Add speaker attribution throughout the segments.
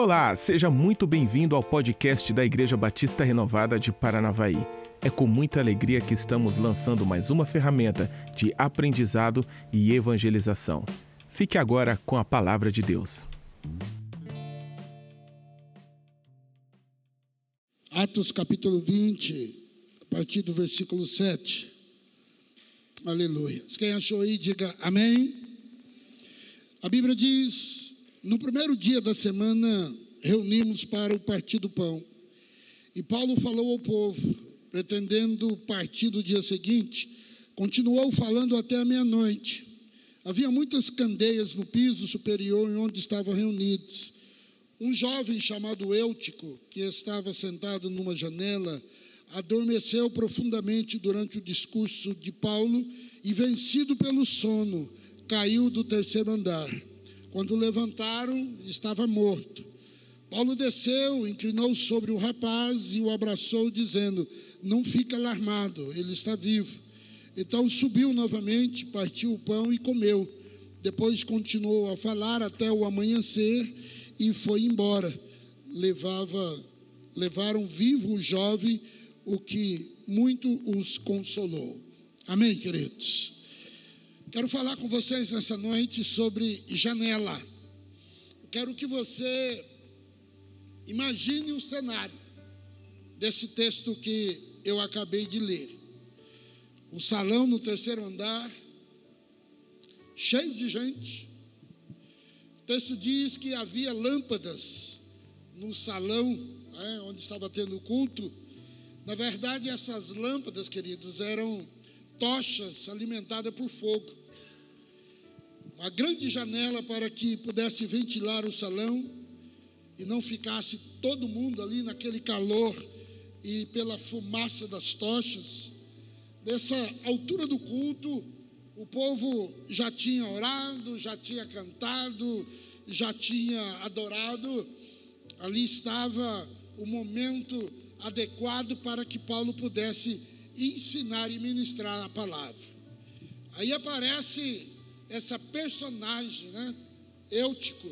Speaker 1: Olá, seja muito bem-vindo ao podcast da Igreja Batista Renovada de Paranavaí. É com muita alegria que estamos lançando mais uma ferramenta de aprendizado e evangelização. Fique agora com a palavra de Deus.
Speaker 2: Atos capítulo 20, a partir do versículo 7. Aleluia. Quem achou aí, diga amém. A Bíblia diz no primeiro dia da semana, reunimos para o partir do pão. E Paulo falou ao povo, pretendendo partir do dia seguinte, continuou falando até a meia-noite. Havia muitas candeias no piso superior onde estavam reunidos. Um jovem chamado Eutico, que estava sentado numa janela, adormeceu profundamente durante o discurso de Paulo e, vencido pelo sono, caiu do terceiro andar. Quando levantaram, estava morto. Paulo desceu, inclinou sobre o rapaz e o abraçou, dizendo: Não fique alarmado, ele está vivo. Então subiu novamente, partiu o pão e comeu. Depois continuou a falar até o amanhecer e foi embora. Levava, levaram vivo o jovem, o que muito os consolou. Amém, queridos? Quero falar com vocês nessa noite sobre janela. Quero que você imagine o cenário desse texto que eu acabei de ler. Um salão no terceiro andar, cheio de gente. O texto diz que havia lâmpadas no salão né, onde estava tendo culto. Na verdade, essas lâmpadas, queridos, eram tochas alimentadas por fogo uma grande janela para que pudesse ventilar o salão e não ficasse todo mundo ali naquele calor e pela fumaça das tochas. Nessa altura do culto, o povo já tinha orado, já tinha cantado, já tinha adorado. Ali estava o momento adequado para que Paulo pudesse ensinar e ministrar a palavra. Aí aparece essa personagem, né? Eutico.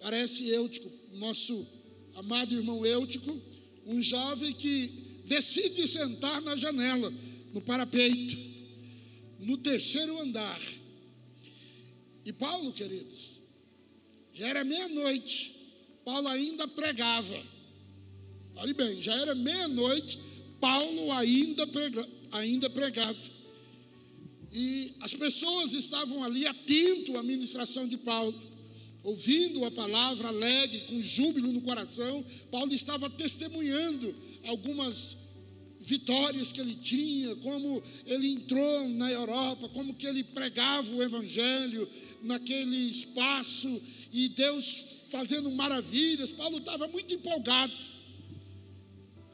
Speaker 2: Parece Eutico, nosso amado irmão Eutico, um jovem que decide sentar na janela, no parapeito, no terceiro andar. E Paulo, queridos, já era meia-noite, Paulo ainda pregava. Olhe bem, já era meia-noite, Paulo ainda, prega, ainda pregava. E as pessoas estavam ali atento à ministração de Paulo, ouvindo a palavra alegre, com júbilo no coração. Paulo estava testemunhando algumas vitórias que ele tinha, como ele entrou na Europa, como que ele pregava o evangelho naquele espaço e Deus fazendo maravilhas. Paulo estava muito empolgado.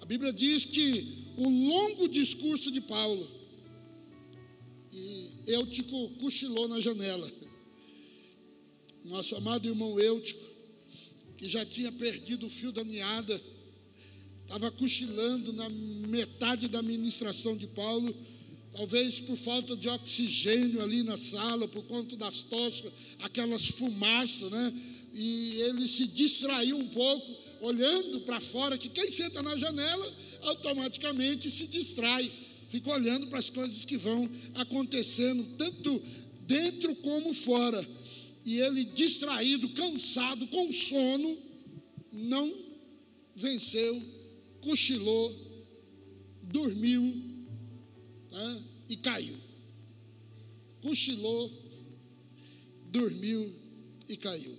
Speaker 2: A Bíblia diz que o longo discurso de Paulo Eutico cochilou na janela. Nosso amado irmão Eutico, que já tinha perdido o fio da meada, estava cochilando na metade da ministração de Paulo, talvez por falta de oxigênio ali na sala, por conta das tochas, aquelas fumaças, né? E ele se distraiu um pouco, olhando para fora, que quem senta na janela automaticamente se distrai fica olhando para as coisas que vão acontecendo, tanto dentro como fora. E ele, distraído, cansado, com sono, não venceu, cochilou, dormiu né, e caiu. Cochilou, dormiu e caiu.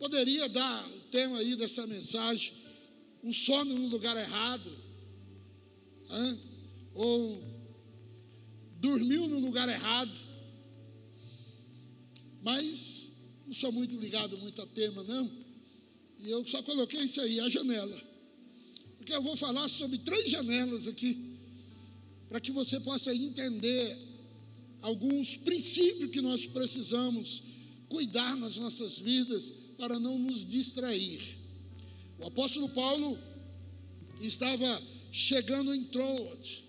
Speaker 2: Poderia dar o tema aí dessa mensagem, um sono no lugar errado. Né? Ou dormiu no lugar errado. Mas não sou muito ligado muito a tema, não. E eu só coloquei isso aí, a janela. Porque eu vou falar sobre três janelas aqui, para que você possa entender alguns princípios que nós precisamos cuidar nas nossas vidas para não nos distrair. O apóstolo Paulo estava chegando em Troas,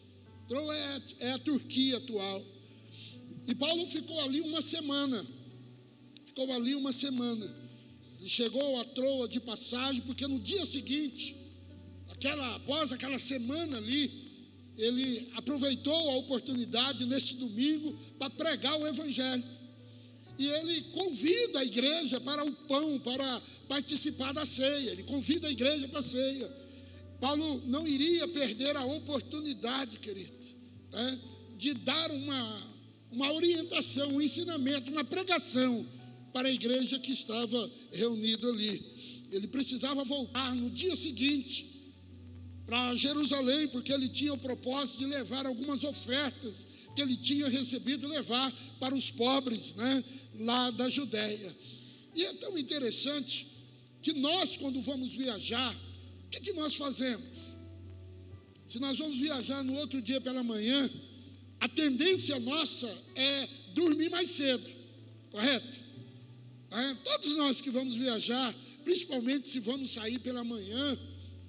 Speaker 2: então é, é a Turquia atual. E Paulo ficou ali uma semana. Ficou ali uma semana. Ele chegou a Troa de passagem, porque no dia seguinte, aquela, após aquela semana ali, ele aproveitou a oportunidade neste domingo para pregar o Evangelho. E ele convida a igreja para o pão, para participar da ceia. Ele convida a igreja para a ceia. Paulo não iria perder a oportunidade, querido, né, de dar uma, uma orientação, um ensinamento, uma pregação para a igreja que estava reunida ali. Ele precisava voltar no dia seguinte para Jerusalém, porque ele tinha o propósito de levar algumas ofertas que ele tinha recebido, levar para os pobres né, lá da Judéia. E é tão interessante que nós, quando vamos viajar, o que, que nós fazemos? Se nós vamos viajar no outro dia pela manhã, a tendência nossa é dormir mais cedo, correto? É, todos nós que vamos viajar, principalmente se vamos sair pela manhã,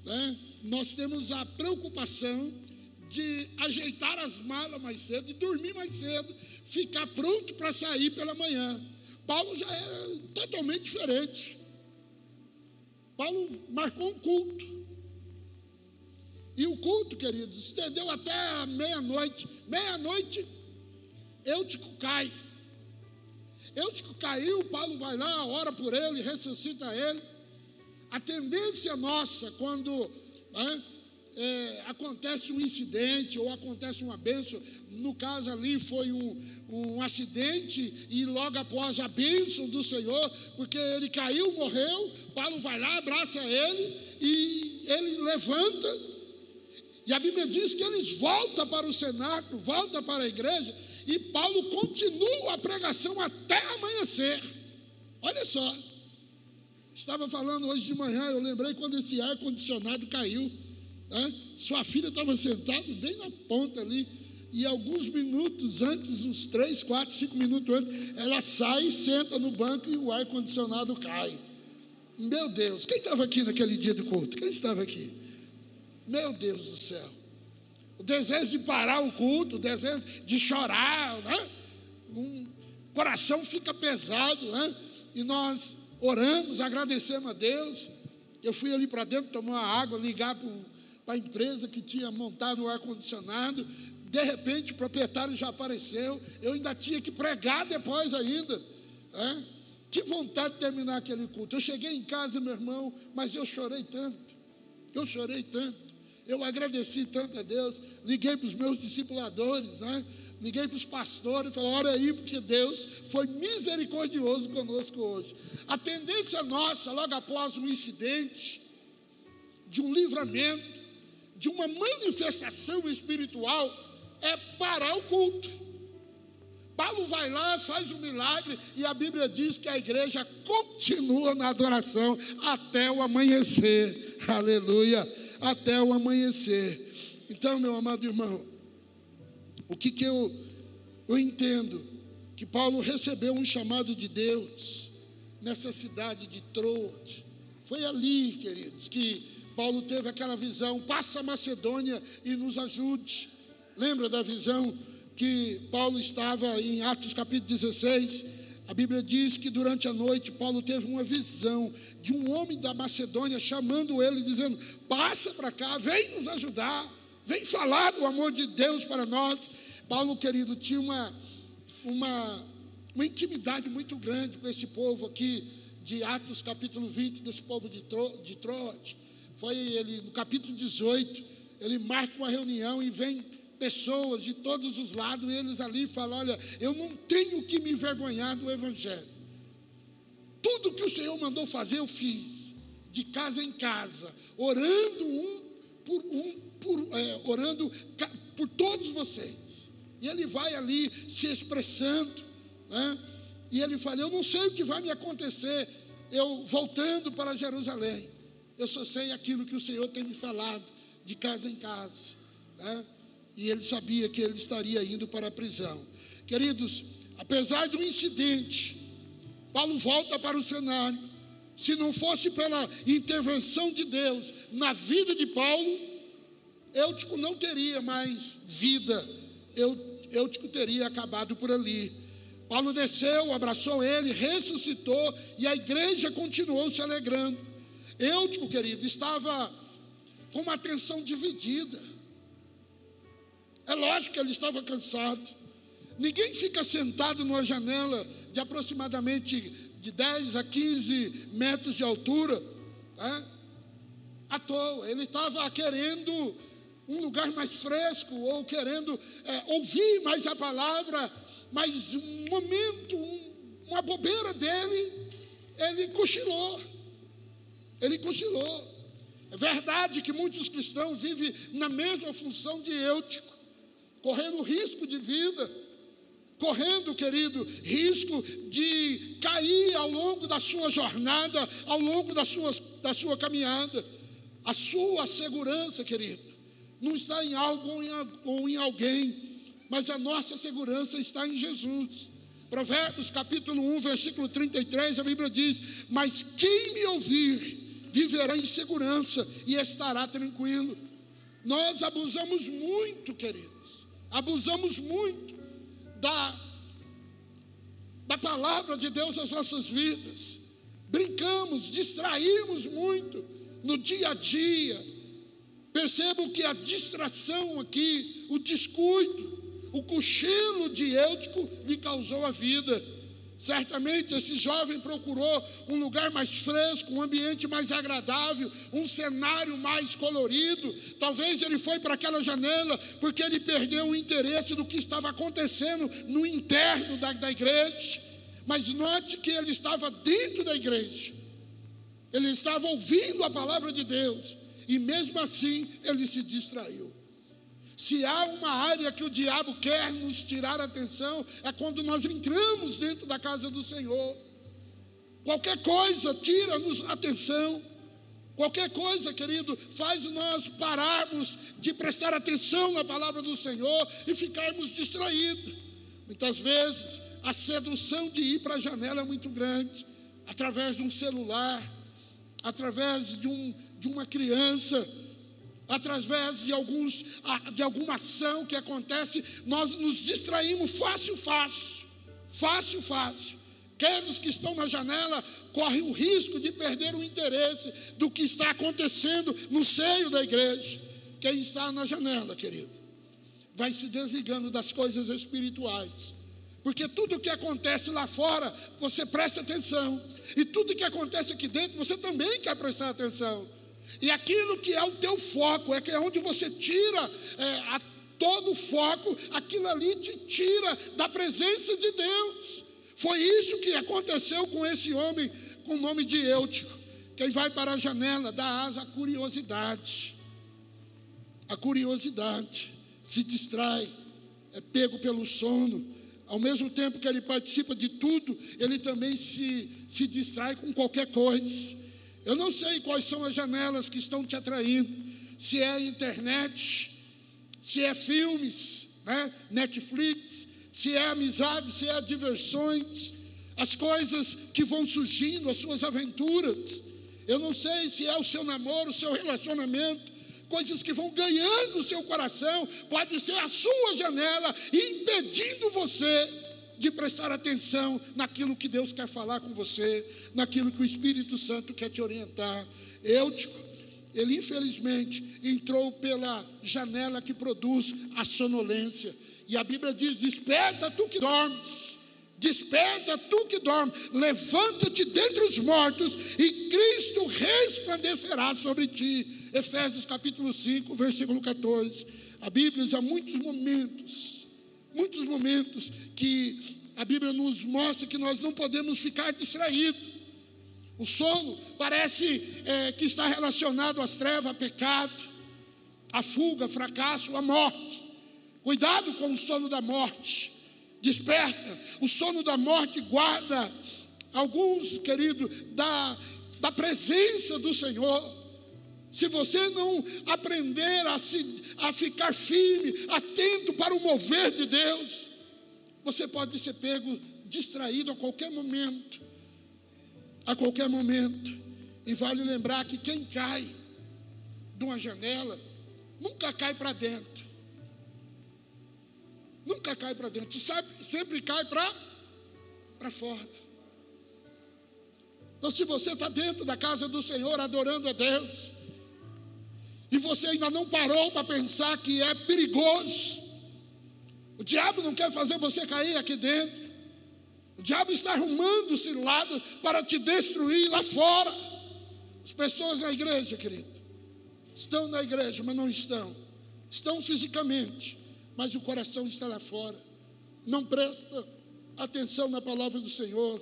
Speaker 2: né, nós temos a preocupação de ajeitar as malas mais cedo, de dormir mais cedo, ficar pronto para sair pela manhã. Paulo já é totalmente diferente. Paulo marcou um culto. E o culto, queridos, estendeu até meia-noite. Meia-noite, Eutico cai. Eutico caiu, Paulo vai lá, ora por ele, ressuscita ele. A tendência nossa, quando né, é, acontece um incidente ou acontece uma bênção, no caso ali foi um, um acidente e logo após a bênção do Senhor, porque ele caiu, morreu, Paulo vai lá, abraça ele e ele levanta e a Bíblia diz que eles voltam para o cenáculo, voltam para a igreja, e Paulo continua a pregação até amanhecer. Olha só. Estava falando hoje de manhã, eu lembrei quando esse ar-condicionado caiu. Né? Sua filha estava sentada bem na ponta ali. E alguns minutos antes, uns três, quatro, cinco minutos antes, ela sai, senta no banco e o ar-condicionado cai. Meu Deus, quem estava aqui naquele dia do culto? Quem estava aqui? Meu Deus do céu. O desejo de parar o culto, o desejo de chorar, né? Um coração fica pesado, né? E nós oramos, agradecemos a Deus. Eu fui ali para dentro tomar uma água, ligar para a empresa que tinha montado o ar-condicionado. De repente, o proprietário já apareceu. Eu ainda tinha que pregar depois ainda. Né? Que vontade de terminar aquele culto. Eu cheguei em casa, meu irmão, mas eu chorei tanto. Eu chorei tanto. Eu agradeci tanto a Deus, liguei para os meus discipuladores, né? liguei para os pastores, falei, olha aí, porque Deus foi misericordioso conosco hoje. A tendência nossa, logo após um incidente, de um livramento, de uma manifestação espiritual, é parar o culto. Paulo vai lá, faz um milagre, e a Bíblia diz que a igreja continua na adoração até o amanhecer. Aleluia até o amanhecer. Então, meu amado irmão, o que, que eu, eu entendo? Que Paulo recebeu um chamado de Deus nessa cidade de Troade. Foi ali, queridos, que Paulo teve aquela visão: passa a Macedônia e nos ajude. Lembra da visão que Paulo estava em Atos capítulo 16? A Bíblia diz que durante a noite Paulo teve uma visão de um homem da Macedônia chamando ele, dizendo: Passa para cá, vem nos ajudar, vem falar do amor de Deus para nós. Paulo, querido, tinha uma, uma, uma intimidade muito grande com esse povo aqui, de Atos capítulo 20, desse povo de, de Troade. Foi ele, no capítulo 18, ele marca uma reunião e vem pessoas de todos os lados, eles ali falam: Olha, eu não tenho que me envergonhar do Evangelho. Tudo que o Senhor mandou fazer, eu fiz, de casa em casa, orando um por um, por, é, orando por todos vocês. E ele vai ali se expressando, né? e ele fala: Eu não sei o que vai me acontecer, eu voltando para Jerusalém. Eu só sei aquilo que o Senhor tem me falado, de casa em casa. Né? E ele sabia que ele estaria indo para a prisão. Queridos, apesar do incidente, Paulo volta para o cenário. Se não fosse pela intervenção de Deus na vida de Paulo, Eutico não teria mais vida, Eutico teria acabado por ali. Paulo desceu, abraçou ele, ressuscitou e a igreja continuou se alegrando. Eutico, querido, estava com uma atenção dividida. É lógico que ele estava cansado. Ninguém fica sentado numa janela de aproximadamente de 10 a 15 metros de altura, tá? à toa. Ele estava querendo um lugar mais fresco, ou querendo é, ouvir mais a palavra, mas um momento, um, uma bobeira dele, ele cochilou. Ele cochilou. É verdade que muitos cristãos vivem na mesma função de Eutico, correndo risco de vida, correndo, querido, risco de cair ao longo da sua jornada, ao longo da sua, da sua caminhada. A sua segurança, querido, não está em algo ou em, alguém, mas a nossa segurança está em Jesus. Provérbios capítulo 1, versículo 33, a Bíblia diz: Mas quem me ouvir viverá em segurança e estará tranquilo. Nós abusamos muito, queridos, abusamos muito da, da palavra de Deus nas nossas vidas, brincamos, distraímos muito no dia a dia. Percebo que a distração aqui, o descuido, o cochilo de lhe causou a vida. Certamente esse jovem procurou um lugar mais fresco, um ambiente mais agradável, um cenário mais colorido. Talvez ele foi para aquela janela porque ele perdeu o interesse do que estava acontecendo no interno da, da igreja. Mas note que ele estava dentro da igreja, ele estava ouvindo a palavra de Deus, e mesmo assim ele se distraiu. Se há uma área que o diabo quer nos tirar a atenção, é quando nós entramos dentro da casa do Senhor. Qualquer coisa tira-nos atenção. Qualquer coisa, querido, faz nós pararmos de prestar atenção na palavra do Senhor e ficarmos distraídos. Muitas vezes a sedução de ir para a janela é muito grande, através de um celular, através de, um, de uma criança através de, alguns, de alguma ação que acontece, nós nos distraímos fácil, fácil, fácil, fácil. Aqueles que estão na janela correm o risco de perder o interesse do que está acontecendo no seio da igreja. Quem está na janela, querido, vai se desligando das coisas espirituais. Porque tudo que acontece lá fora, você presta atenção. E tudo que acontece aqui dentro, você também quer prestar atenção. E aquilo que é o teu foco, é que é onde você tira é, a, todo o foco, aquilo ali te tira da presença de Deus. Foi isso que aconteceu com esse homem com o nome de Eutico. Quem vai para a janela dá asa à curiosidade. A curiosidade se distrai, é pego pelo sono. Ao mesmo tempo que ele participa de tudo, ele também se, se distrai com qualquer coisa. Eu não sei quais são as janelas que estão te atraindo, se é a internet, se é filmes, né? Netflix, se é amizade, se é diversões, as coisas que vão surgindo, as suas aventuras. Eu não sei se é o seu namoro, o seu relacionamento, coisas que vão ganhando o seu coração, pode ser a sua janela, impedindo você de prestar atenção naquilo que Deus quer falar com você, naquilo que o Espírito Santo quer te orientar. Eutico, ele infelizmente entrou pela janela que produz a sonolência. E a Bíblia diz: Desperta tu que dormes, desperta tu que dormes, levanta-te dentre os mortos e Cristo resplandecerá sobre ti. Efésios capítulo 5, versículo 14. A Bíblia há muitos momentos muitos momentos que a Bíblia nos mostra que nós não podemos ficar distraídos. O sono parece é, que está relacionado às trevas, a pecado, a fuga, fracasso, a morte. Cuidado com o sono da morte. Desperta. O sono da morte guarda alguns, querido, da, da presença do Senhor. Se você não aprender a, se, a ficar firme, atento para o mover de Deus, você pode ser pego distraído a qualquer momento. A qualquer momento. E vale lembrar que quem cai de uma janela nunca cai para dentro. Nunca cai para dentro. Sabe, sempre cai para fora. Então, se você está dentro da casa do Senhor adorando a Deus, e você ainda não parou para pensar que é perigoso, o diabo não quer fazer você cair aqui dentro, o diabo está arrumando ciladas para te destruir lá fora. As pessoas na igreja, querido, estão na igreja, mas não estão, estão fisicamente, mas o coração está lá fora, não presta atenção na palavra do Senhor.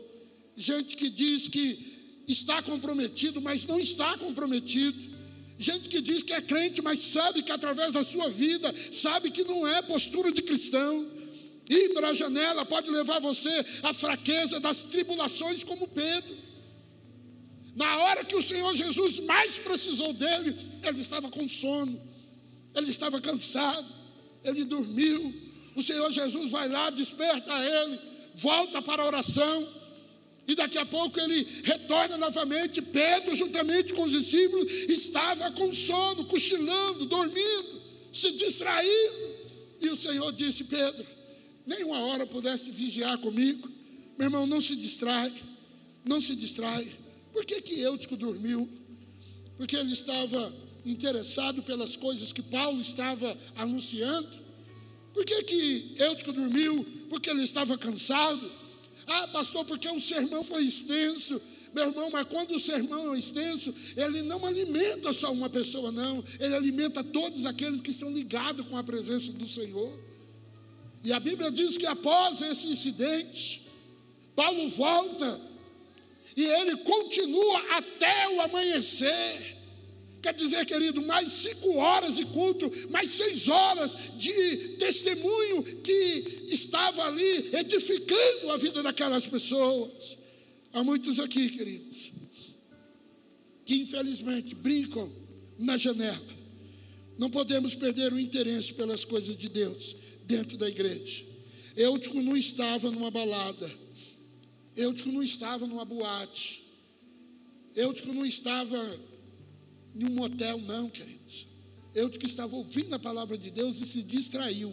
Speaker 2: Gente que diz que está comprometido, mas não está comprometido. Gente que diz que é crente, mas sabe que através da sua vida, sabe que não é postura de cristão. Ir para a janela pode levar você à fraqueza das tribulações, como Pedro. Na hora que o Senhor Jesus mais precisou dele, ele estava com sono, ele estava cansado, ele dormiu. O Senhor Jesus vai lá, desperta ele, volta para a oração e daqui a pouco ele retorna novamente. Pedro, juntamente com os discípulos, estava com sono, cochilando, dormindo, se distraindo. E o Senhor disse: Pedro, nem uma hora pudesse vigiar comigo. Meu irmão, não se distrai, não se distrai. Por que, que Eutico dormiu? Porque ele estava interessado pelas coisas que Paulo estava anunciando. Por que, que Eutico dormiu? Porque ele estava cansado ah, pastor, porque o sermão foi extenso. Meu irmão, mas quando o sermão é extenso, ele não alimenta só uma pessoa, não. Ele alimenta todos aqueles que estão ligados com a presença do Senhor. E a Bíblia diz que após esse incidente, Paulo volta e ele continua até o amanhecer. Quer dizer, querido, mais cinco horas de culto, mais seis horas de testemunho que estava ali edificando a vida daquelas pessoas. Há muitos aqui, queridos, que infelizmente brincam na janela. Não podemos perder o interesse pelas coisas de Deus dentro da igreja. Eutico não estava numa balada. Eutico não estava numa boate. Eutico não estava em um motel, não, queridos. Eu que estava ouvindo a palavra de Deus e se distraiu.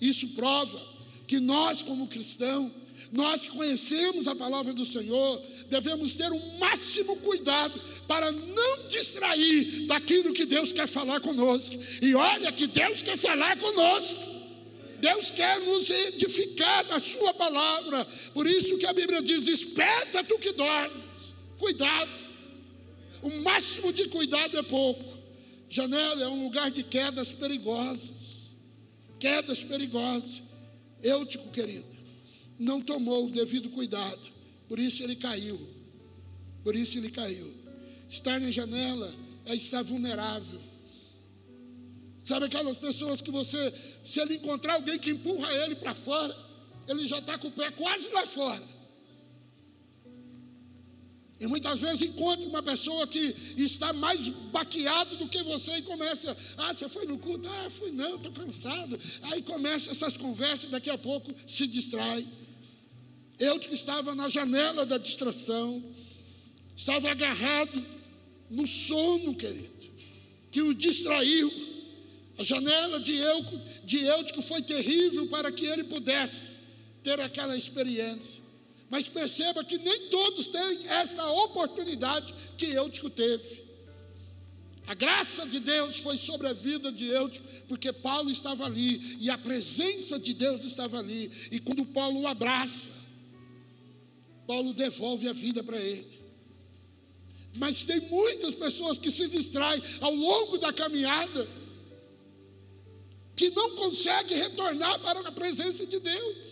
Speaker 2: Isso prova que nós, como cristãos, nós que conhecemos a palavra do Senhor, devemos ter o máximo cuidado para não distrair daquilo que Deus quer falar conosco. E olha que Deus quer falar conosco. Deus quer nos edificar na Sua palavra. Por isso que a Bíblia diz: Desperta tu que dormes. Cuidado. O máximo de cuidado é pouco. Janela é um lugar de quedas perigosas. Quedas perigosas. Eutico, querido, não tomou o devido cuidado. Por isso ele caiu. Por isso ele caiu. Estar na janela é estar vulnerável. Sabe aquelas pessoas que você, se ele encontrar alguém que empurra ele para fora, ele já está com o pé quase lá fora. E muitas vezes encontra uma pessoa que está mais baqueado do que você e começa, ah, você foi no culto? Ah, fui não, estou cansado. Aí começa essas conversas e daqui a pouco se distrai. Eu que estava na janela da distração, estava agarrado no sono, querido, que o distraiu. A janela de, eu, de Eutico foi terrível para que ele pudesse ter aquela experiência. Mas perceba que nem todos têm essa oportunidade que Eutico teve. A graça de Deus foi sobre a vida de Eutico, porque Paulo estava ali e a presença de Deus estava ali. E quando Paulo o abraça, Paulo devolve a vida para ele. Mas tem muitas pessoas que se distraem ao longo da caminhada, que não conseguem retornar para a presença de Deus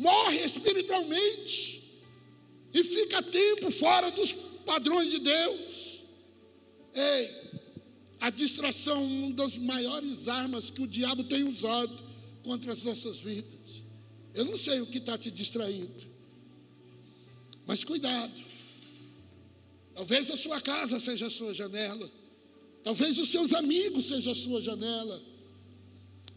Speaker 2: morre espiritualmente e fica tempo fora dos padrões de Deus. Ei, a distração é uma das maiores armas que o diabo tem usado contra as nossas vidas. Eu não sei o que está te distraindo, mas cuidado. Talvez a sua casa seja a sua janela, talvez os seus amigos sejam a sua janela,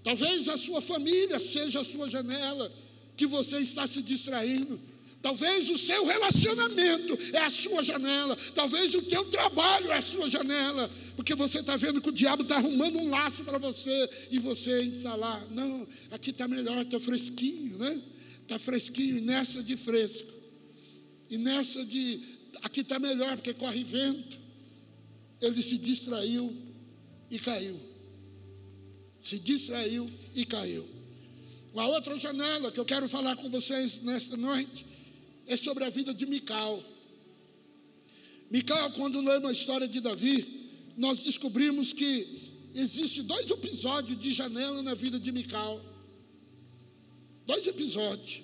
Speaker 2: talvez a sua família seja a sua janela que você está se distraindo. Talvez o seu relacionamento é a sua janela. Talvez o teu trabalho é a sua janela. Porque você está vendo que o diabo está arrumando um laço para você e você está lá. Não, aqui está melhor, está fresquinho, né? Está fresquinho, e nessa de fresco. E nessa de. Aqui está melhor, porque corre vento. Ele se distraiu e caiu. Se distraiu e caiu. A outra janela que eu quero falar com vocês nesta noite é sobre a vida de Mical. Mical, quando lemos a história de Davi, nós descobrimos que existe dois episódios de janela na vida de Mical. Dois episódios.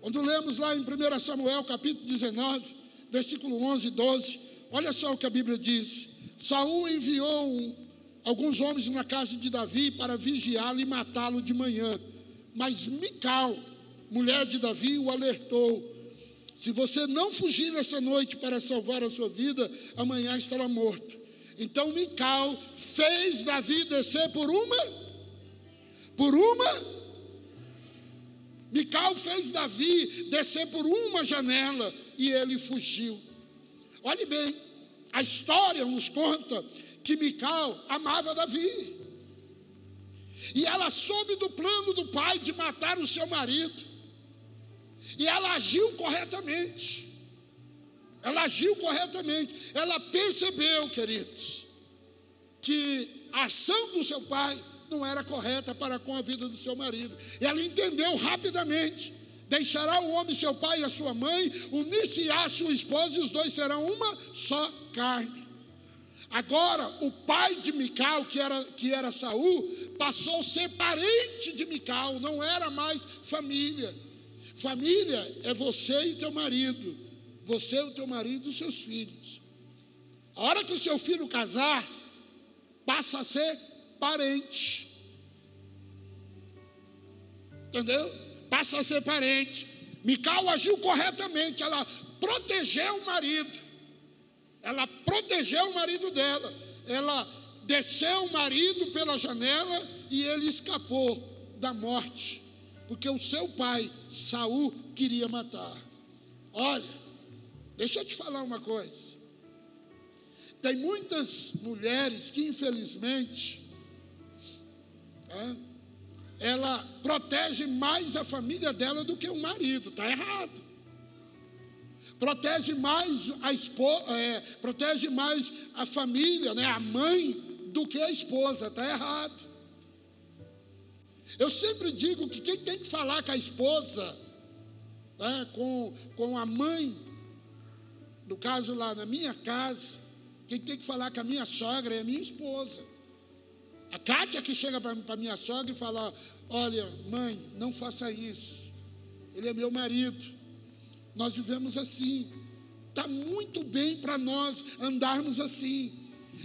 Speaker 2: Quando lemos lá em 1 Samuel, capítulo 19, versículo 11 e 12, olha só o que a Bíblia diz. Saul enviou alguns homens na casa de Davi para vigiá-lo e matá-lo de manhã. Mas Mical, mulher de Davi, o alertou: se você não fugir nessa noite para salvar a sua vida, amanhã estará morto. Então Mical fez Davi descer por uma, por uma. Mical fez Davi descer por uma janela e ele fugiu. Olhe bem, a história nos conta que Mical amava Davi. E ela soube do plano do pai de matar o seu marido. E ela agiu corretamente. Ela agiu corretamente. Ela percebeu, queridos, que a ação do seu pai não era correta para com a vida do seu marido. Ela entendeu rapidamente. Deixará o homem seu pai e a sua mãe, unir-se-á sua esposa, e os dois serão uma só carne. Agora, o pai de Mical, que era, que era Saul, passou a ser parente de Mical, não era mais família. Família é você e teu marido, você, o teu marido e os seus filhos. A hora que o seu filho casar, passa a ser parente. Entendeu? Passa a ser parente. Mical agiu corretamente, ela protegeu o marido. Ela protegeu o marido dela. Ela desceu o marido pela janela e ele escapou da morte, porque o seu pai, Saul, queria matar. Olha, deixa eu te falar uma coisa. Tem muitas mulheres que, infelizmente, é, ela protege mais a família dela do que o marido, está errado protege mais a esposa, é, protege mais a família, né, a mãe, do que a esposa, está errado. Eu sempre digo que quem tem que falar com a esposa, né, com, com a mãe, no caso lá na minha casa, quem tem que falar com a minha sogra é a minha esposa. A Kátia que chega para minha sogra e fala: Olha, mãe, não faça isso. Ele é meu marido. Nós vivemos assim. Está muito bem para nós andarmos assim.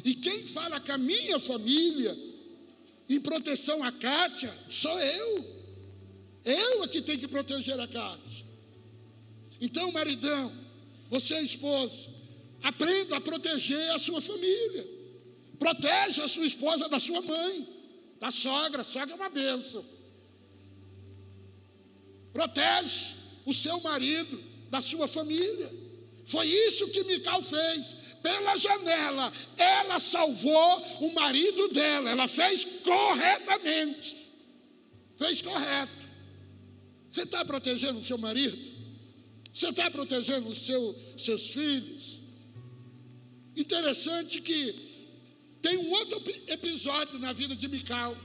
Speaker 2: E quem fala com a minha família, em proteção à Kátia, sou eu. Eu é que tenho que proteger a Kátia. Então, maridão, você é esposo, aprenda a proteger a sua família. Proteja a sua esposa da sua mãe, da sogra. Sogra é uma bênção. Protege o seu marido da sua família. Foi isso que Mical fez. Pela janela, ela salvou o marido dela. Ela fez corretamente. Fez correto. Você está protegendo o seu marido? Você está protegendo os seu, seus filhos? Interessante que tem um outro episódio na vida de Mical.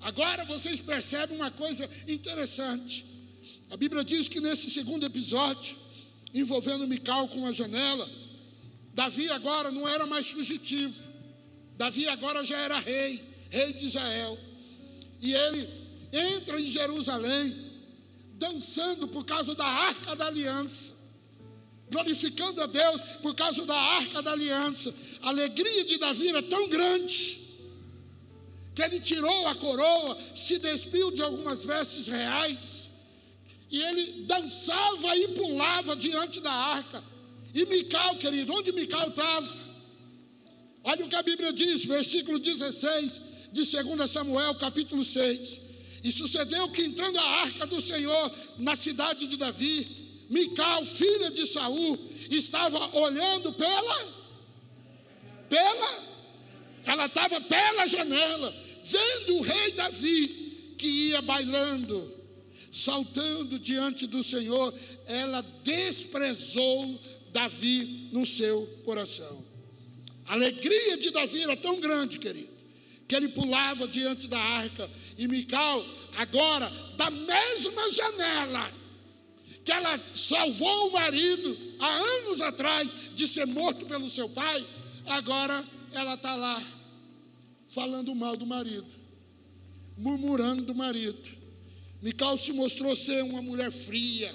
Speaker 2: Agora vocês percebem uma coisa interessante. A Bíblia diz que nesse segundo episódio, envolvendo Mical com a janela, Davi agora não era mais fugitivo. Davi agora já era rei, rei de Israel. E ele entra em Jerusalém, dançando por causa da arca da aliança, glorificando a Deus por causa da arca da aliança. A alegria de Davi era tão grande que ele tirou a coroa, se despiu de algumas vestes reais e ele dançava e pulava diante da arca. E Mical, querido, onde Mical estava? Olha o que a Bíblia diz, versículo 16 de 2 Samuel, capítulo 6. E sucedeu que entrando a arca do Senhor na cidade de Davi, Mical, filha de Saul, estava olhando pela pela ela estava pela janela, vendo o rei Davi que ia bailando saltando diante do Senhor, ela desprezou Davi no seu coração. A alegria de Davi era tão grande, querido, que ele pulava diante da arca. E Mical, agora, da mesma janela que ela salvou o marido há anos atrás de ser morto pelo seu pai, agora ela está lá falando mal do marido, murmurando do marido. Mical se mostrou ser uma mulher fria.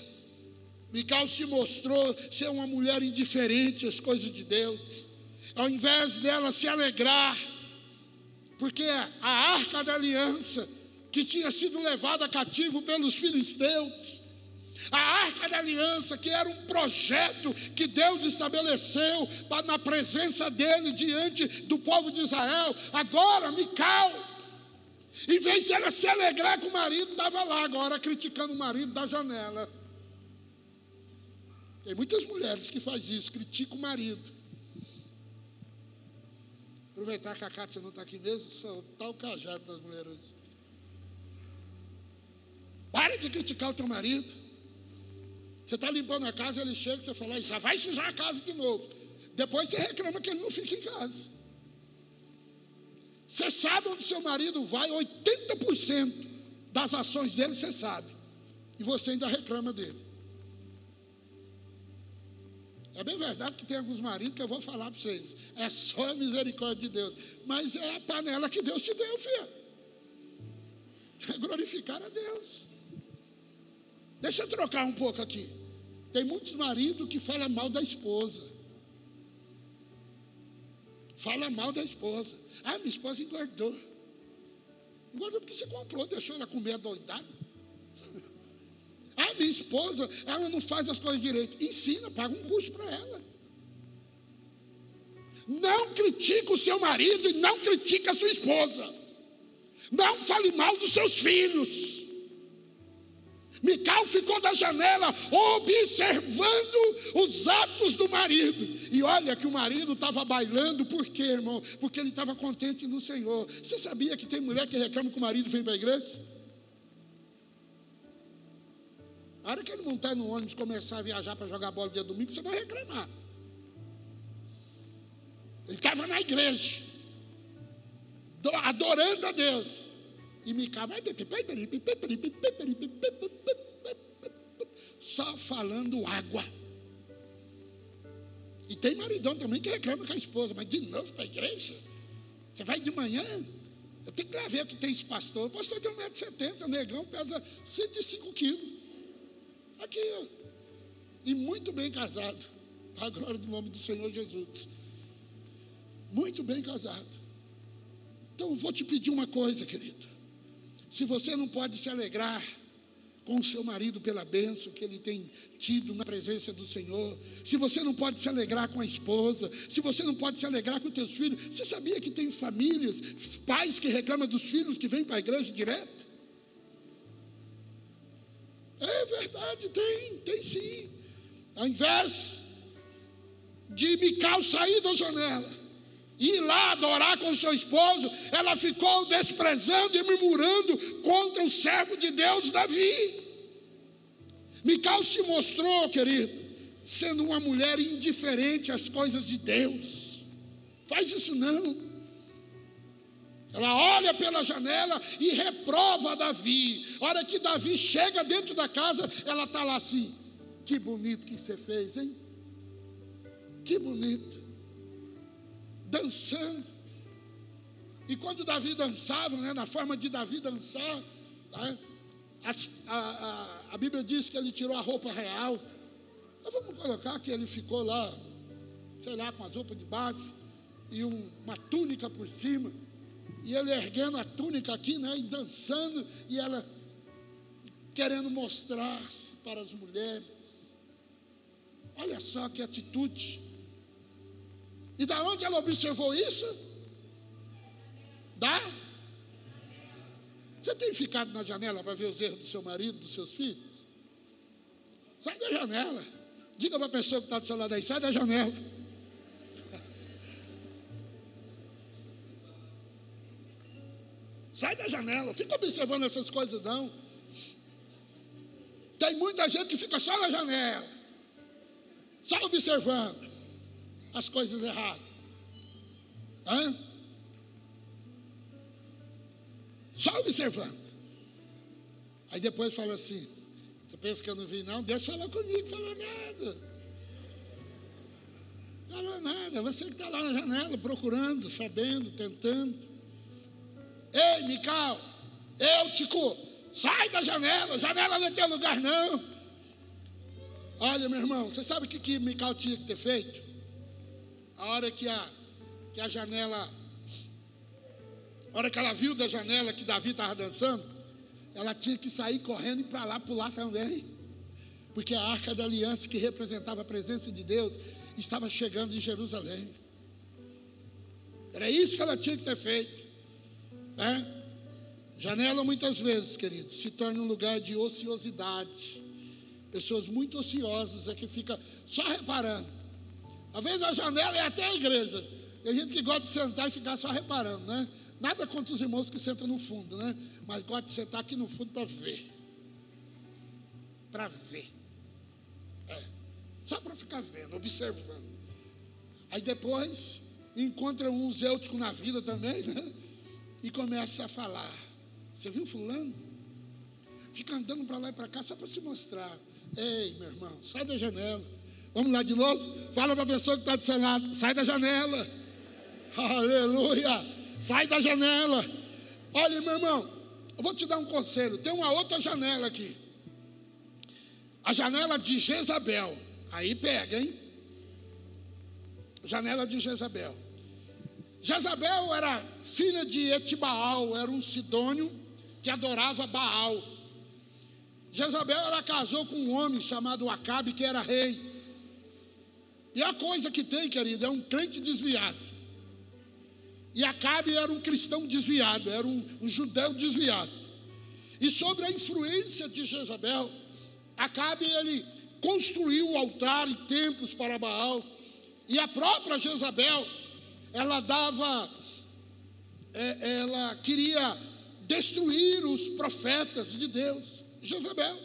Speaker 2: Mical se mostrou ser uma mulher indiferente às coisas de Deus. Ao invés dela se alegrar, porque a arca da aliança, que tinha sido levada cativo pelos filisteus, a arca da aliança, que era um projeto que Deus estabeleceu na presença dele diante do povo de Israel, agora Mical em vez de ela se alegrar com o marido, estava lá agora criticando o marido da janela. Tem muitas mulheres que fazem isso, criticam o marido. Aproveitar que a Cátia não está aqui mesmo, soltar o cajado das mulheres. Pare de criticar o teu marido. Você está limpando a casa, ele chega você fala, já vai sujar a casa de novo. Depois você reclama que ele não fica em casa. Você sabe onde seu marido vai, 80% das ações dele você sabe. E você ainda reclama dele. É bem verdade que tem alguns maridos que eu vou falar para vocês. É só a misericórdia de Deus. Mas é a panela que Deus te deu, filho. É glorificar a Deus. Deixa eu trocar um pouco aqui. Tem muitos maridos que falam mal da esposa. Fala mal da esposa. Ah, minha esposa engordou. Engordou porque você comprou, deixou ela comer doidada. Ah, minha esposa, ela não faz as coisas direito. Ensina, paga um curso para ela. Não critique o seu marido e não critique a sua esposa. Não fale mal dos seus filhos. Mical ficou da janela observando os atos do marido. E olha que o marido estava bailando, por quê, irmão? Porque ele estava contente no Senhor. Você sabia que tem mulher que reclama que o marido vem para a igreja? A hora que ele montar no ônibus começar a viajar para jogar bola dia domingo, você vai reclamar. Ele estava na igreja, adorando a Deus. E Mical só falando água. E tem maridão também que reclama com a esposa, mas de novo para a igreja? Você vai de manhã? Eu tenho que lá ver que tem esse pastor. O pastor tem 1,70m, negão, pesa 105 quilos. Aqui, ó. E muito bem casado. Para a glória do nome do Senhor Jesus. Muito bem casado. Então eu vou te pedir uma coisa, querido. Se você não pode se alegrar com o seu marido pela bênção que ele tem tido na presença do Senhor, se você não pode se alegrar com a esposa, se você não pode se alegrar com os teus filhos, você sabia que tem famílias, pais que reclamam dos filhos que vêm para a igreja direto? É verdade, tem, tem sim. Ao invés de Mical sair da janela, ir lá adorar com seu esposo, ela ficou desprezando e murmurando contra o servo de Deus Davi. Mical se mostrou, querido, sendo uma mulher indiferente às coisas de Deus. Faz isso não. Ela olha pela janela e reprova Davi. A hora que Davi chega dentro da casa, ela está lá assim: Que bonito que você fez, hein? Que bonito dançando. E quando Davi dançava, né, na forma de Davi dançar, tá, a, a, a, Bíblia diz que ele tirou a roupa real. Então vamos colocar que ele ficou lá, sei lá, com as roupas de baixo e um, uma túnica por cima. E ele erguendo a túnica aqui, né, e dançando, e ela querendo mostrar-se para as mulheres. Olha só que atitude. E da onde ela observou isso? Da? Você tem ficado na janela para ver os erros do seu marido, dos seus filhos? Sai da janela. Diga para a pessoa que está do seu lado aí, sai da janela. Sai da janela, fica observando essas coisas não. Tem muita gente que fica só na janela, só observando as coisas erradas. Hã? Só observando. Aí depois fala assim: Você pensa que eu não vi, não? Deus falou comigo, falou nada. Falou nada. Você que está lá na janela procurando, sabendo, tentando. Ei, Mical, Eutico, sai da janela, janela não é teu lugar, não. Olha, meu irmão, você sabe o que, que Mical tinha que ter feito? A hora que a, que a janela, a hora que ela viu da janela que Davi estava dançando, ela tinha que sair correndo e para lá pular também. Porque a arca da aliança, que representava a presença de Deus, estava chegando em Jerusalém. Era isso que ela tinha que ter feito. Né? Janela, muitas vezes, querido, se torna um lugar de ociosidade. Pessoas muito ociosas é que fica só reparando. Às vezes a janela é até a igreja. Tem gente que gosta de sentar e ficar só reparando, né? Nada contra os irmãos que sentam no fundo, né? Mas gosta de sentar aqui no fundo para ver. Para ver. É. Só para ficar vendo, observando. Aí depois encontra um zêutico na vida também, né? E começa a falar. Você viu fulano? Fica andando para lá e para cá só para se mostrar. Ei, meu irmão, sai da janela. Vamos lá de novo? Fala para a pessoa que está do seu lado, sai da janela. Aleluia. Sai da janela. Olha, meu irmão, eu vou te dar um conselho. Tem uma outra janela aqui. A janela de Jezabel. Aí pega, hein? Janela de Jezabel. Jezabel era filha de Etibaal, era um sidônio que adorava Baal. Jezabel ela casou com um homem chamado Acabe, que era rei. E a coisa que tem, querido, é um crente desviado. E Acabe era um cristão desviado, era um, um judeu desviado. E sobre a influência de Jezabel, Acabe ele construiu altar e templos para Baal. E a própria Jezabel, ela dava, é, ela queria destruir os profetas de Deus. Jezabel.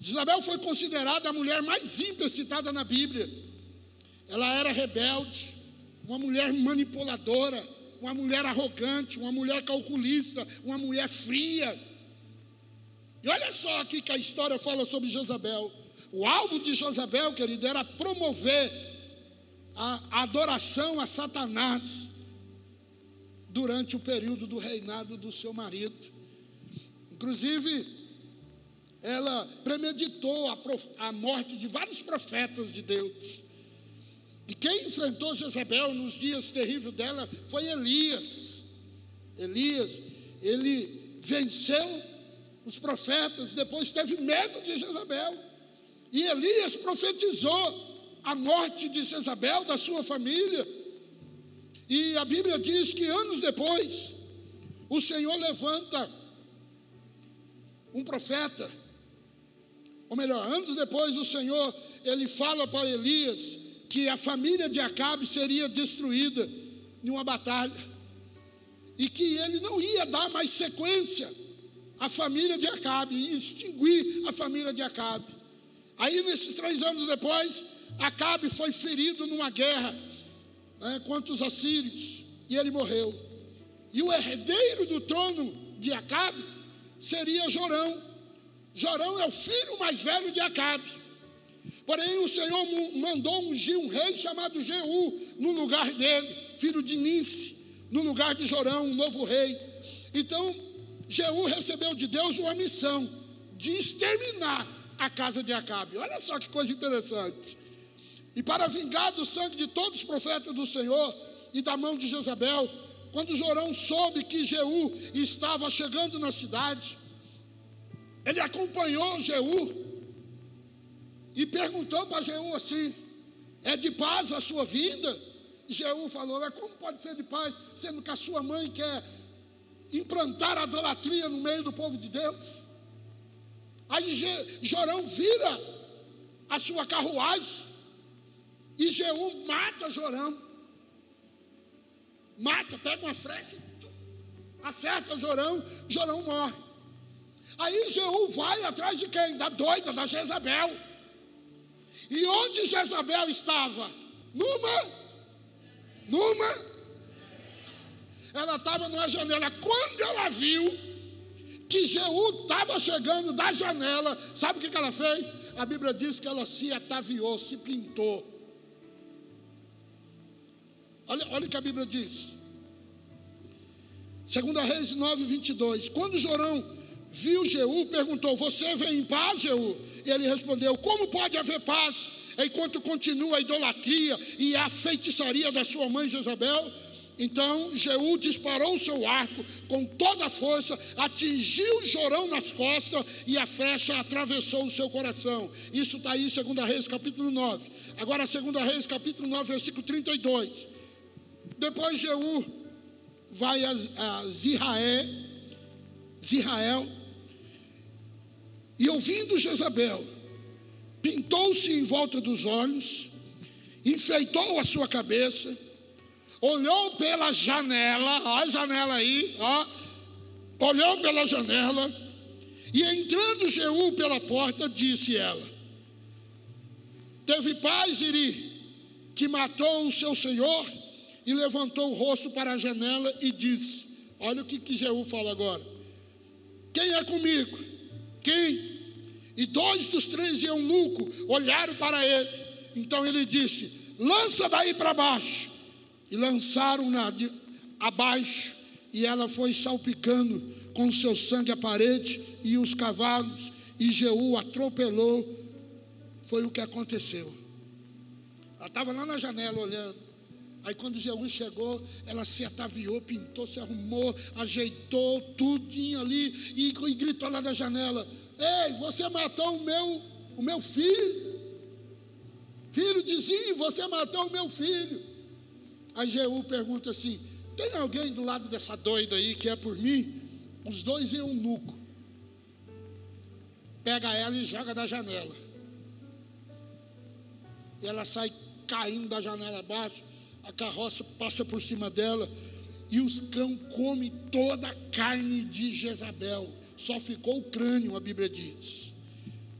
Speaker 2: Jezabel foi considerada a mulher mais ímpia citada na Bíblia. Ela era rebelde, uma mulher manipuladora, uma mulher arrogante, uma mulher calculista, uma mulher fria. E olha só aqui que a história fala sobre Jezabel. O alvo de Jezabel, querido, era promover a adoração a Satanás durante o período do reinado do seu marido. Inclusive, ela premeditou a, a morte de vários profetas de Deus. E quem enfrentou Jezabel nos dias terríveis dela foi Elias. Elias, ele venceu os profetas, depois teve medo de Jezabel. E Elias profetizou a morte de Jezabel, da sua família. E a Bíblia diz que anos depois, o Senhor levanta um profeta, ou melhor, anos depois o Senhor, ele fala para Elias que a família de Acabe seria destruída em uma batalha e que ele não ia dar mais sequência à família de Acabe, ia extinguir a família de Acabe. Aí, nesses três anos depois, Acabe foi ferido numa guerra né, contra os assírios e ele morreu. E o herdeiro do trono de Acabe seria Jorão. Jorão é o filho mais velho de Acabe. Porém, o Senhor mandou ungir um rei chamado Jeú no lugar dele, filho de Nice, no lugar de Jorão, um novo rei. Então, Jeú recebeu de Deus uma missão de exterminar a casa de Acabe. Olha só que coisa interessante. E para vingar do sangue de todos os profetas do Senhor e da mão de Jezabel, quando Jorão soube que Jeú estava chegando na cidade, ele acompanhou Jeú e perguntou para Jeú assim: É de paz a sua vida? Jeú falou: Mas como pode ser de paz, sendo que a sua mãe quer implantar a idolatria no meio do povo de Deus? Aí Jorão vira a sua carruagem e Jeú mata Jorão. Mata, pega uma flecha, acerta Jorão, Jorão morre. Aí Jeú vai atrás de quem? Da doida, da Jezabel. E onde Jezabel estava? Numa? Numa? Ela estava numa janela. Quando ela viu que Jeú estava chegando da janela, sabe o que, que ela fez? A Bíblia diz que ela se ataviou, se pintou. Olha, olha o que a Bíblia diz. Segunda Reis 9, 22. Quando Jorão viu Jeú, perguntou: Você vem em paz, Jeú? Ele respondeu: Como pode haver paz enquanto continua a idolatria e a feitiçaria da sua mãe Jezabel? Então Jeú disparou o seu arco com toda a força, atingiu Jorão nas costas e a flecha atravessou o seu coração. Isso está aí, 2 Reis, capítulo 9. Agora, 2 Reis, capítulo 9, versículo 32. Depois Jeú vai a, a Zirael, e ouvindo Jezabel, pintou-se em volta dos olhos, enfeitou a sua cabeça, olhou pela janela, ó a janela aí, ó, olhou pela janela, e entrando Jeú pela porta, disse ela: Teve paz, Iri, que matou o seu senhor, e levantou o rosto para a janela e disse: Olha o que, que Jeú fala agora. Quem é comigo? Quem? E dois dos três eunucos olharam para ele. Então ele disse: Lança daí para baixo. E lançaram-na abaixo. E ela foi salpicando com seu sangue a parede e os cavalos. E Jeú atropelou. Foi o que aconteceu. Ela estava lá na janela olhando. Aí quando Jeú chegou, ela se ataviou, pintou, se arrumou, ajeitou tudinho ali e, e gritou lá da janela: Ei, você matou o meu, o meu filho. Filho de você matou o meu filho. Aí Jeú pergunta assim: Tem alguém do lado dessa doida aí que é por mim? Os dois em um nuco. Pega ela e joga da janela. E ela sai caindo da janela abaixo a carroça passa por cima dela e os cão comem toda a carne de Jezabel. Só ficou o crânio, a Bíblia diz.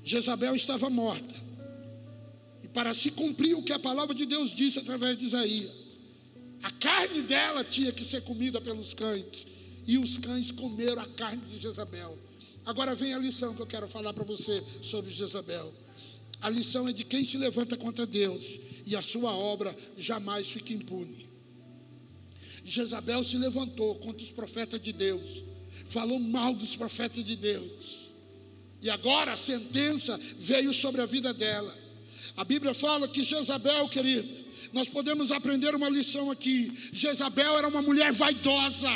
Speaker 2: Jezabel estava morta. E para se cumprir o que a palavra de Deus disse através de Isaías, a carne dela tinha que ser comida pelos cães. E os cães comeram a carne de Jezabel. Agora vem a lição que eu quero falar para você sobre Jezabel. A lição é de quem se levanta contra Deus e a sua obra jamais fica impune. Jezabel se levantou contra os profetas de Deus, falou mal dos profetas de Deus, e agora a sentença veio sobre a vida dela. A Bíblia fala que Jezabel, querido, nós podemos aprender uma lição aqui. Jezabel era uma mulher vaidosa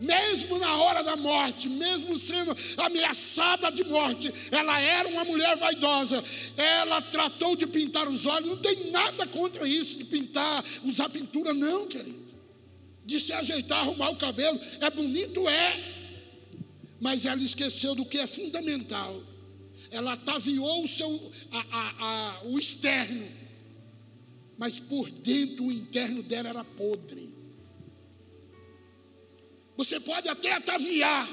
Speaker 2: mesmo na hora da morte, mesmo sendo ameaçada de morte, ela era uma mulher vaidosa. Ela tratou de pintar os olhos, não tem nada contra isso, de pintar, usar pintura, não, querido. De se ajeitar, arrumar o cabelo, é bonito, é. Mas ela esqueceu do que é fundamental. Ela ataviou o seu, a, a, a, o externo, mas por dentro o interno dela era podre. Você pode até ataviar,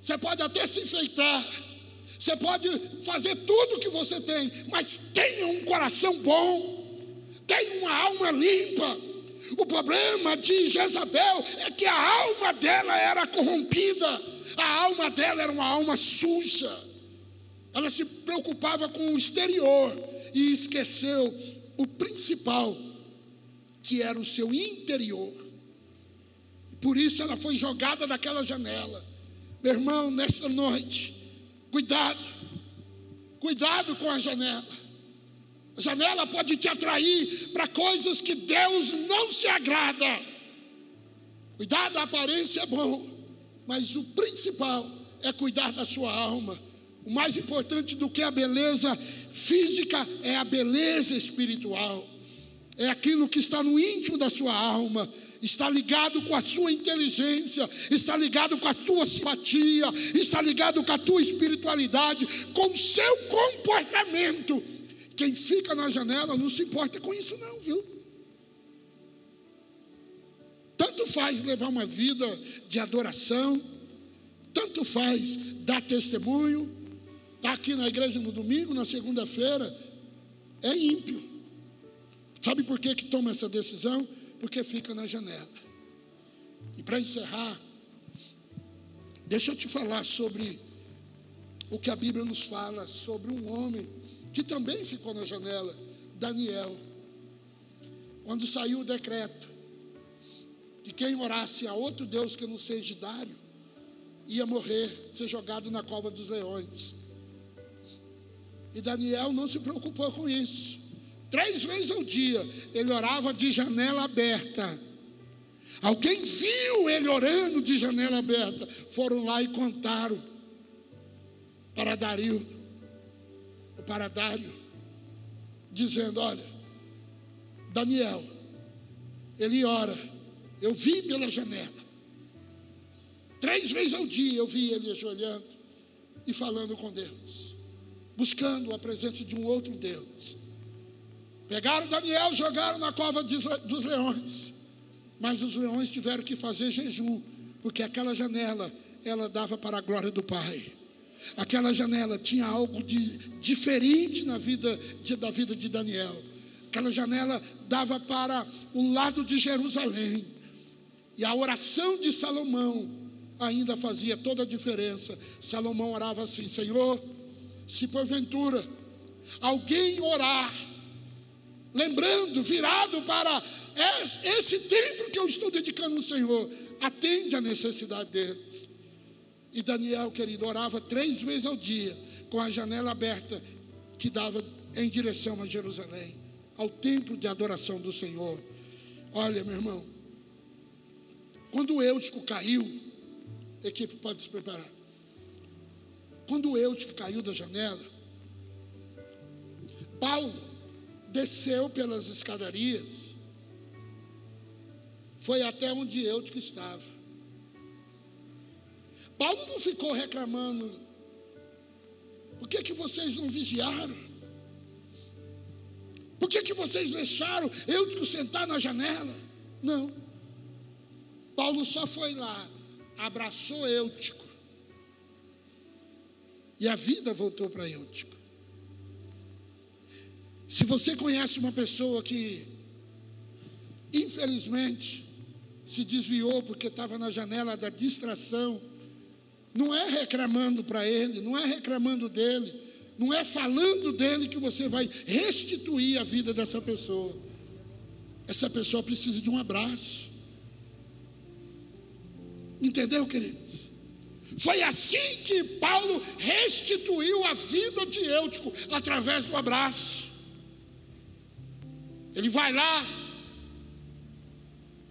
Speaker 2: você pode até se enfeitar, você pode fazer tudo o que você tem, mas tenha um coração bom, tenha uma alma limpa. O problema de Jezabel é que a alma dela era corrompida, a alma dela era uma alma suja. Ela se preocupava com o exterior e esqueceu o principal, que era o seu interior. Por isso ela foi jogada daquela janela. Meu irmão, nesta noite, cuidado, cuidado com a janela. A janela pode te atrair para coisas que Deus não se agrada. Cuidar da aparência é bom, mas o principal é cuidar da sua alma. O mais importante do que a beleza física é a beleza espiritual. É aquilo que está no íntimo da sua alma está ligado com a sua inteligência, está ligado com a tua simpatia, está ligado com a tua espiritualidade, com o seu comportamento. Quem fica na janela não se importa com isso, não, viu? Tanto faz levar uma vida de adoração, tanto faz dar testemunho, está aqui na igreja no domingo, na segunda-feira, é ímpio. Sabe por que, que toma essa decisão? Porque fica na janela. E para encerrar, deixa eu te falar sobre o que a Bíblia nos fala sobre um homem que também ficou na janela, Daniel. Quando saiu o decreto que quem orasse a outro Deus que não seja Dário, ia morrer, ser jogado na cova dos leões. E Daniel não se preocupou com isso. Três vezes ao dia ele orava de janela aberta. Alguém viu ele orando de janela aberta. Foram lá e contaram para Dario, para Dário, dizendo: Olha, Daniel, ele ora. Eu vi pela janela. Três vezes ao dia eu vi ele ajoelhando e falando com Deus buscando a presença de um outro Deus. Pegaram Daniel, jogaram na cova dos leões. Mas os leões tiveram que fazer jejum, porque aquela janela, ela dava para a glória do Pai. Aquela janela tinha algo de diferente na vida de, da vida de Daniel. Aquela janela dava para o lado de Jerusalém. E a oração de Salomão ainda fazia toda a diferença. Salomão orava assim: Senhor, se porventura alguém orar, lembrando, virado para esse tempo que eu estou dedicando ao Senhor, atende a necessidade deles. E Daniel, querido, orava três vezes ao dia, com a janela aberta, que dava em direção a Jerusalém, ao templo de adoração do Senhor. Olha, meu irmão, quando o Eutico caiu, equipe pode se preparar. Quando o Eutico caiu da janela, Paulo desceu pelas escadarias, foi até onde Eutico estava. Paulo não ficou reclamando, por que, que vocês não vigiaram? Por que, que vocês deixaram Eutico sentar na janela? Não. Paulo só foi lá, abraçou Eutico, e a vida voltou para Eutico. Se você conhece uma pessoa que, infelizmente, se desviou porque estava na janela da distração, não é reclamando para ele, não é reclamando dele, não é falando dele que você vai restituir a vida dessa pessoa. Essa pessoa precisa de um abraço. Entendeu, queridos? Foi assim que Paulo restituiu a vida de Eutico através do abraço. Ele vai lá,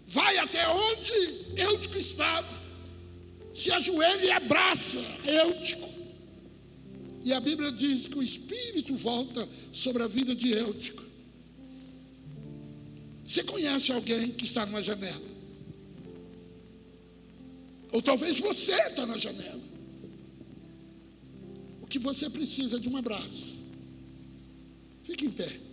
Speaker 2: vai até onde Eutico estava, se ajoelha e abraça Eutico. E a Bíblia diz que o Espírito volta sobre a vida de Eutico. Você conhece alguém que está numa janela? Ou talvez você está na janela. O que você precisa é de um abraço. Fique em pé.